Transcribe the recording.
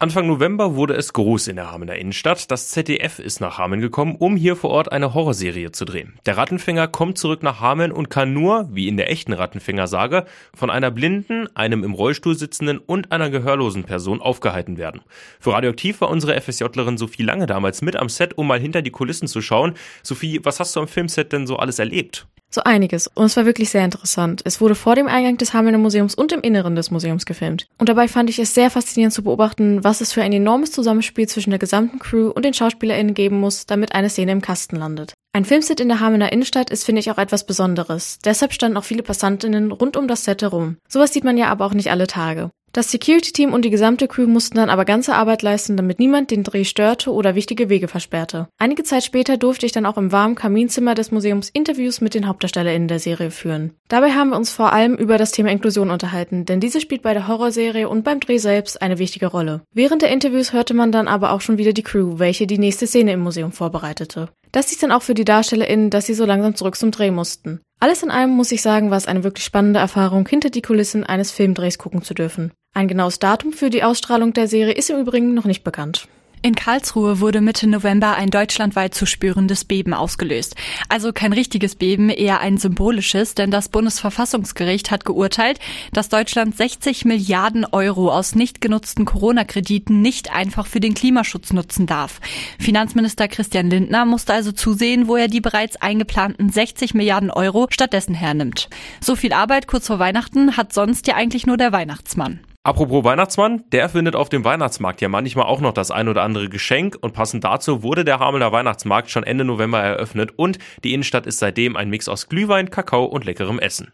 Anfang November wurde es groß in der Hamener Innenstadt. Das ZDF ist nach Hameln gekommen, um hier vor Ort eine Horrorserie zu drehen. Der Rattenfänger kommt zurück nach Hameln und kann nur, wie in der echten Rattenfänger-Sage, von einer blinden, einem im Rollstuhl sitzenden und einer gehörlosen Person aufgehalten werden. Für Radioaktiv war unsere FSJlerin Sophie Lange damals mit am Set, um mal hinter die Kulissen zu schauen. Sophie, was hast du am Filmset denn so alles erlebt? So einiges. Und es war wirklich sehr interessant. Es wurde vor dem Eingang des Hamelner Museums und im Inneren des Museums gefilmt. Und dabei fand ich es sehr faszinierend zu beobachten, was es für ein enormes Zusammenspiel zwischen der gesamten Crew und den SchauspielerInnen geben muss, damit eine Szene im Kasten landet. Ein Filmset in der Hamener Innenstadt ist, finde ich, auch etwas Besonderes. Deshalb standen auch viele Passantinnen rund um das Set herum. Sowas sieht man ja aber auch nicht alle Tage. Das Security-Team und die gesamte Crew mussten dann aber ganze Arbeit leisten, damit niemand den Dreh störte oder wichtige Wege versperrte. Einige Zeit später durfte ich dann auch im warmen Kaminzimmer des Museums Interviews mit den HauptdarstellerInnen der Serie führen. Dabei haben wir uns vor allem über das Thema Inklusion unterhalten, denn diese spielt bei der Horrorserie und beim Dreh selbst eine wichtige Rolle. Während der Interviews hörte man dann aber auch schon wieder die Crew, welche die nächste Szene im Museum vorbereitete. Das hieß dann auch für die DarstellerInnen, dass sie so langsam zurück zum Dreh mussten. Alles in allem muss ich sagen, war es eine wirklich spannende Erfahrung, hinter die Kulissen eines Filmdrehs gucken zu dürfen. Ein genaues Datum für die Ausstrahlung der Serie ist im Übrigen noch nicht bekannt. In Karlsruhe wurde Mitte November ein deutschlandweit zu spürendes Beben ausgelöst. Also kein richtiges Beben, eher ein symbolisches, denn das Bundesverfassungsgericht hat geurteilt, dass Deutschland 60 Milliarden Euro aus nicht genutzten Corona-Krediten nicht einfach für den Klimaschutz nutzen darf. Finanzminister Christian Lindner musste also zusehen, wo er die bereits eingeplanten 60 Milliarden Euro stattdessen hernimmt. So viel Arbeit kurz vor Weihnachten hat sonst ja eigentlich nur der Weihnachtsmann. Apropos Weihnachtsmann, der findet auf dem Weihnachtsmarkt ja manchmal auch noch das ein oder andere Geschenk und passend dazu wurde der Hamelner Weihnachtsmarkt schon Ende November eröffnet und die Innenstadt ist seitdem ein Mix aus Glühwein, Kakao und leckerem Essen.